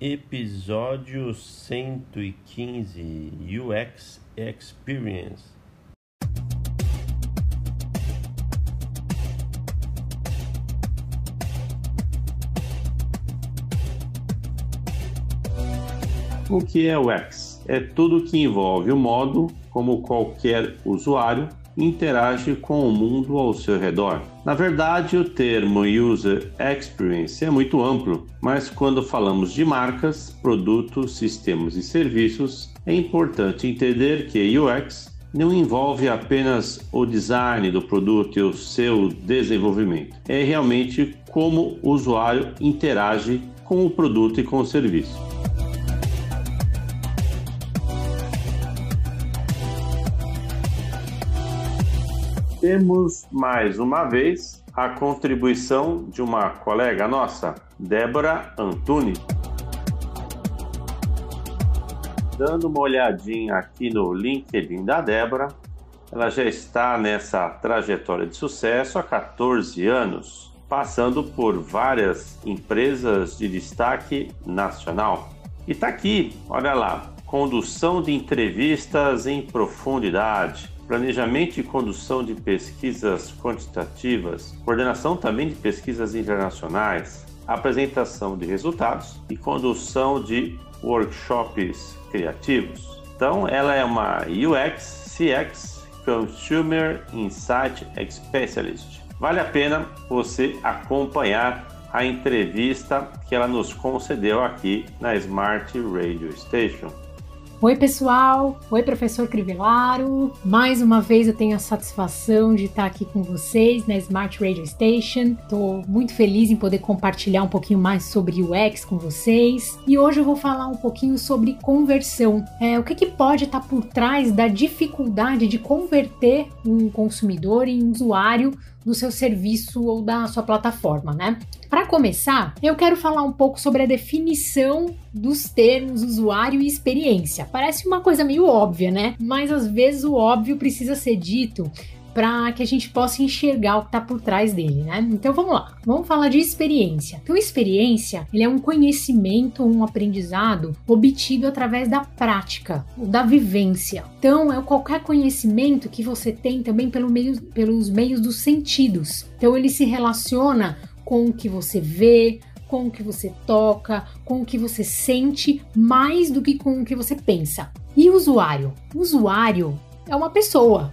episódio 115 UX Experience. O que é UX? É tudo que envolve o modo como qualquer usuário interage com o mundo ao seu redor. Na verdade, o termo User Experience é muito amplo, mas quando falamos de marcas, produtos, sistemas e serviços, é importante entender que UX não envolve apenas o design do produto e o seu desenvolvimento. É realmente como o usuário interage com o produto e com o serviço. Temos mais uma vez a contribuição de uma colega nossa, Débora Antunes. Dando uma olhadinha aqui no LinkedIn da Débora, ela já está nessa trajetória de sucesso há 14 anos, passando por várias empresas de destaque nacional. E está aqui, olha lá, condução de entrevistas em profundidade, planejamento e condução de pesquisas quantitativas, coordenação também de pesquisas internacionais, apresentação de resultados e condução de workshops criativos. Então, ela é uma UX CX Consumer Insight Specialist. Vale a pena você acompanhar a entrevista que ela nos concedeu aqui na Smart Radio Station. Oi, pessoal! Oi, professor Crivellaro! Mais uma vez eu tenho a satisfação de estar aqui com vocês na Smart Radio Station. Estou muito feliz em poder compartilhar um pouquinho mais sobre UX com vocês. E hoje eu vou falar um pouquinho sobre conversão. É, o que, que pode estar por trás da dificuldade de converter um consumidor em um usuário do seu serviço ou da sua plataforma, né? Para começar, eu quero falar um pouco sobre a definição dos termos usuário e experiência. Parece uma coisa meio óbvia, né? Mas às vezes o óbvio precisa ser dito para que a gente possa enxergar o que está por trás dele, né? Então vamos lá, vamos falar de experiência. Então, experiência ele é um conhecimento, um aprendizado obtido através da prática, da vivência. Então, é qualquer conhecimento que você tem também pelo meio, pelos meios dos sentidos. Então, ele se relaciona com o que você vê, com o que você toca, com o que você sente, mais do que com o que você pensa. E usuário? Usuário é uma pessoa,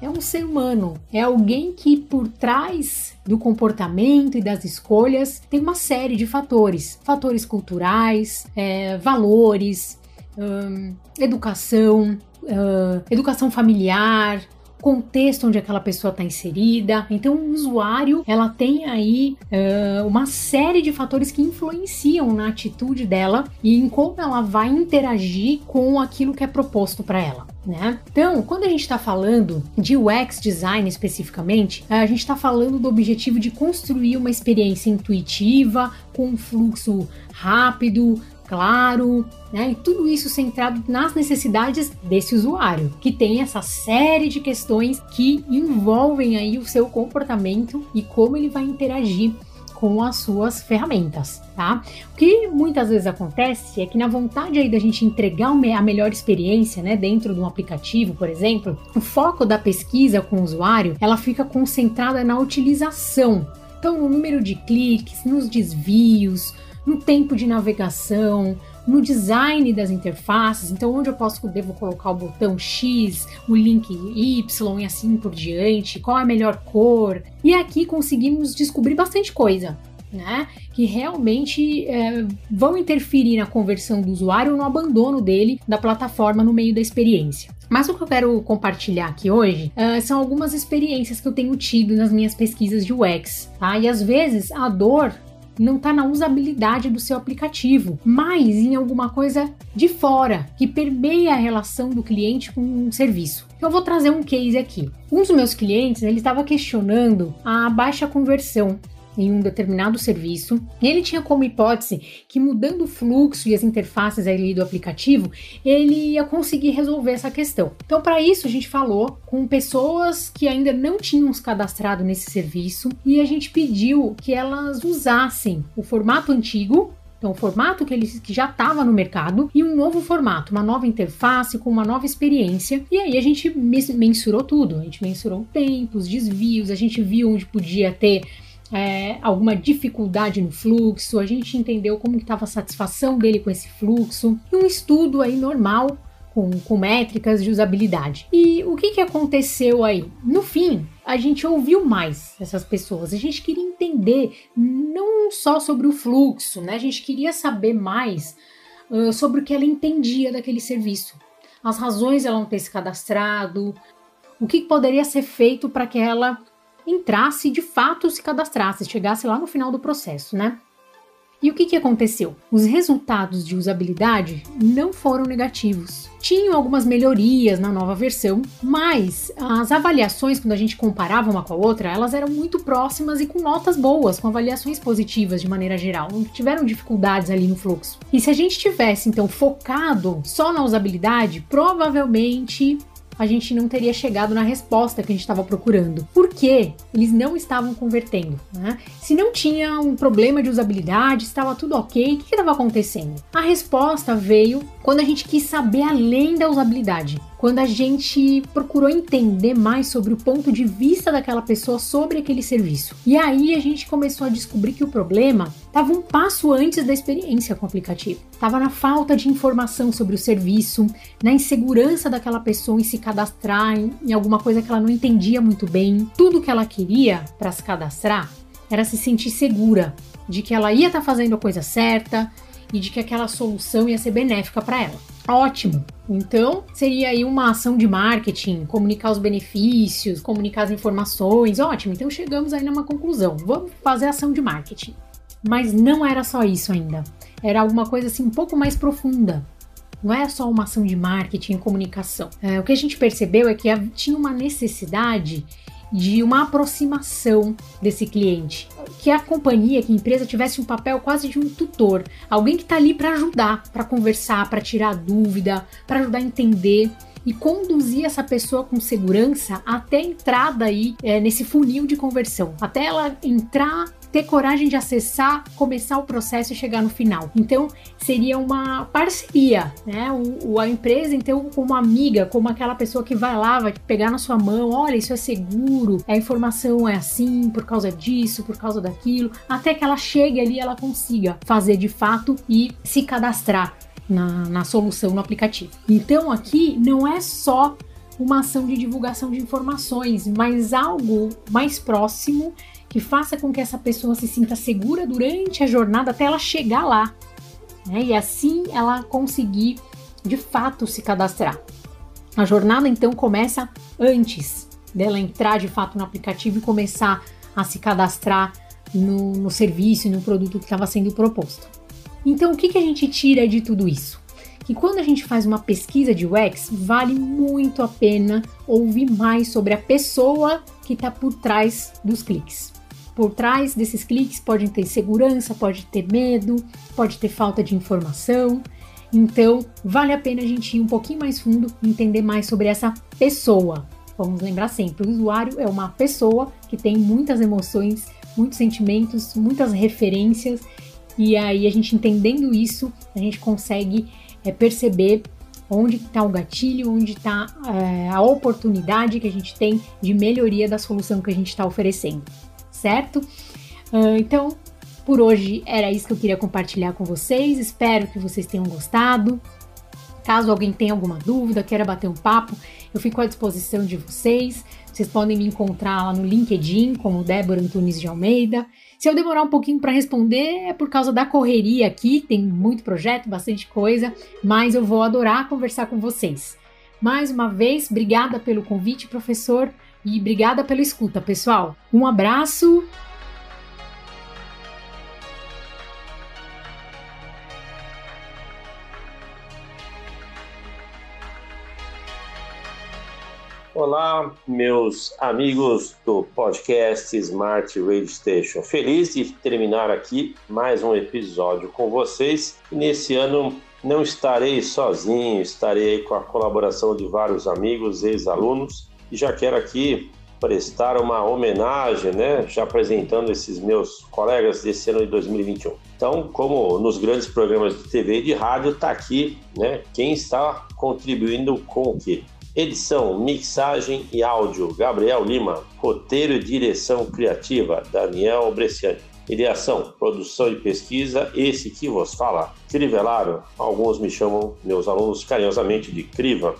é um ser humano, é alguém que por trás do comportamento e das escolhas tem uma série de fatores, fatores culturais, é, valores, hum, educação, hum, educação familiar, contexto onde aquela pessoa está inserida. Então, o usuário ela tem aí uh, uma série de fatores que influenciam na atitude dela e em como ela vai interagir com aquilo que é proposto para ela. Né? Então, quando a gente está falando de UX design especificamente, a gente está falando do objetivo de construir uma experiência intuitiva, com um fluxo rápido, claro, né? E tudo isso centrado nas necessidades desse usuário, que tem essa série de questões que envolvem aí o seu comportamento e como ele vai interagir com as suas ferramentas, tá? O que muitas vezes acontece é que na vontade aí da gente entregar a melhor experiência, né, dentro de um aplicativo, por exemplo, o foco da pesquisa com o usuário, ela fica concentrada na utilização. Então, no número de cliques, nos desvios, no tempo de navegação, no design das interfaces, então onde eu posso devo colocar o botão X, o link Y e assim por diante, qual é a melhor cor. E aqui conseguimos descobrir bastante coisa. Né, que realmente é, vão interferir na conversão do usuário ou no abandono dele da plataforma no meio da experiência. Mas o que eu quero compartilhar aqui hoje uh, são algumas experiências que eu tenho tido nas minhas pesquisas de UX, tá? E às vezes a dor não está na usabilidade do seu aplicativo, mas em alguma coisa de fora que permeia a relação do cliente com um serviço. Eu vou trazer um case aqui. Um dos meus clientes ele estava questionando a baixa conversão em um determinado serviço. Ele tinha como hipótese que mudando o fluxo e as interfaces ali do aplicativo, ele ia conseguir resolver essa questão. Então, para isso, a gente falou com pessoas que ainda não tinham se cadastrado nesse serviço e a gente pediu que elas usassem o formato antigo Então, o formato que, ele, que já estava no mercado e um novo formato, uma nova interface com uma nova experiência. E aí a gente mensurou tudo. A gente mensurou tempos, desvios, a gente viu onde podia ter é, alguma dificuldade no fluxo, a gente entendeu como estava a satisfação dele com esse fluxo, e um estudo aí normal com, com métricas de usabilidade. E o que, que aconteceu aí? No fim, a gente ouviu mais essas pessoas, a gente queria entender não só sobre o fluxo, né? A gente queria saber mais uh, sobre o que ela entendia daquele serviço, as razões ela não ter se cadastrado, o que poderia ser feito para que ela entrasse de fato se cadastrasse, chegasse lá no final do processo, né? E o que, que aconteceu? Os resultados de usabilidade não foram negativos. Tinham algumas melhorias na nova versão, mas as avaliações, quando a gente comparava uma com a outra, elas eram muito próximas e com notas boas, com avaliações positivas de maneira geral. Não tiveram dificuldades ali no fluxo. E se a gente tivesse, então, focado só na usabilidade, provavelmente a gente não teria chegado na resposta que a gente estava procurando. Por quê? Eles não estavam convertendo. Né? Se não tinha um problema de usabilidade, estava tudo ok, o que estava acontecendo? A resposta veio quando a gente quis saber além da usabilidade quando a gente procurou entender mais sobre o ponto de vista daquela pessoa sobre aquele serviço. E aí a gente começou a descobrir que o problema estava um passo antes da experiência com o aplicativo. Estava na falta de informação sobre o serviço, na insegurança daquela pessoa em se cadastrar em, alguma coisa que ela não entendia muito bem. Tudo que ela queria para se cadastrar era se sentir segura de que ela ia estar tá fazendo a coisa certa e de que aquela solução ia ser benéfica para ela. Ótimo! Então, seria aí uma ação de marketing, comunicar os benefícios, comunicar as informações. Ótimo, então chegamos aí numa conclusão. Vamos fazer ação de marketing. Mas não era só isso ainda. Era alguma coisa assim um pouco mais profunda. Não é só uma ação de marketing e comunicação. É, o que a gente percebeu é que tinha uma necessidade de uma aproximação desse cliente. Que a companhia, que a empresa tivesse um papel quase de um tutor, alguém que está ali para ajudar, para conversar, para tirar dúvida, para ajudar a entender e conduzir essa pessoa com segurança até a entrada aí é, nesse funil de conversão, até ela entrar ter coragem de acessar, começar o processo e chegar no final. Então, seria uma parceria, né? O, a empresa, então, como amiga, como aquela pessoa que vai lá, vai pegar na sua mão, olha, isso é seguro, a informação é assim, por causa disso, por causa daquilo, até que ela chegue ali, ela consiga fazer de fato e se cadastrar na, na solução no aplicativo. Então, aqui não é só uma ação de divulgação de informações, mas algo mais próximo que faça com que essa pessoa se sinta segura durante a jornada até ela chegar lá. Né? E assim ela conseguir de fato se cadastrar. A jornada então começa antes dela entrar de fato no aplicativo e começar a se cadastrar no, no serviço e no produto que estava sendo proposto. Então, o que, que a gente tira de tudo isso? Que quando a gente faz uma pesquisa de UX, vale muito a pena ouvir mais sobre a pessoa que está por trás dos cliques. Por trás desses cliques pode ter segurança, pode ter medo, pode ter falta de informação. Então, vale a pena a gente ir um pouquinho mais fundo e entender mais sobre essa pessoa. Vamos lembrar sempre, o usuário é uma pessoa que tem muitas emoções, muitos sentimentos, muitas referências, e aí a gente entendendo isso, a gente consegue é, perceber onde está o gatilho, onde está é, a oportunidade que a gente tem de melhoria da solução que a gente está oferecendo certo? Uh, então, por hoje era isso que eu queria compartilhar com vocês. Espero que vocês tenham gostado. Caso alguém tenha alguma dúvida, queira bater um papo, eu fico à disposição de vocês. Vocês podem me encontrar lá no LinkedIn como Débora Antunes de Almeida. Se eu demorar um pouquinho para responder é por causa da correria aqui, tem muito projeto, bastante coisa, mas eu vou adorar conversar com vocês. Mais uma vez, obrigada pelo convite, professor. E obrigada pela escuta, pessoal. Um abraço. Olá, meus amigos do podcast Smart Radio Station. Feliz de terminar aqui mais um episódio com vocês. Nesse ano não estarei sozinho, estarei com a colaboração de vários amigos, ex-alunos e já quero aqui prestar uma homenagem, né, já apresentando esses meus colegas desse ano de 2021. Então, como nos grandes programas de TV e de rádio, está aqui né, quem está contribuindo com o quê? Edição, mixagem e áudio, Gabriel Lima. Roteiro e direção criativa, Daniel Bresciani. Ideação, produção e pesquisa, esse que vos fala, Crivelaro. Alguns me chamam, meus alunos, carinhosamente de Criva.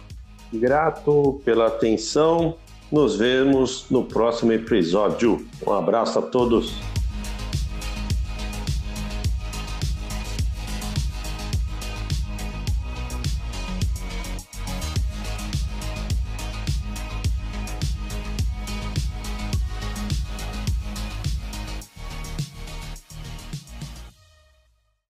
Grato pela atenção. Nos vemos no próximo episódio. Um abraço a todos.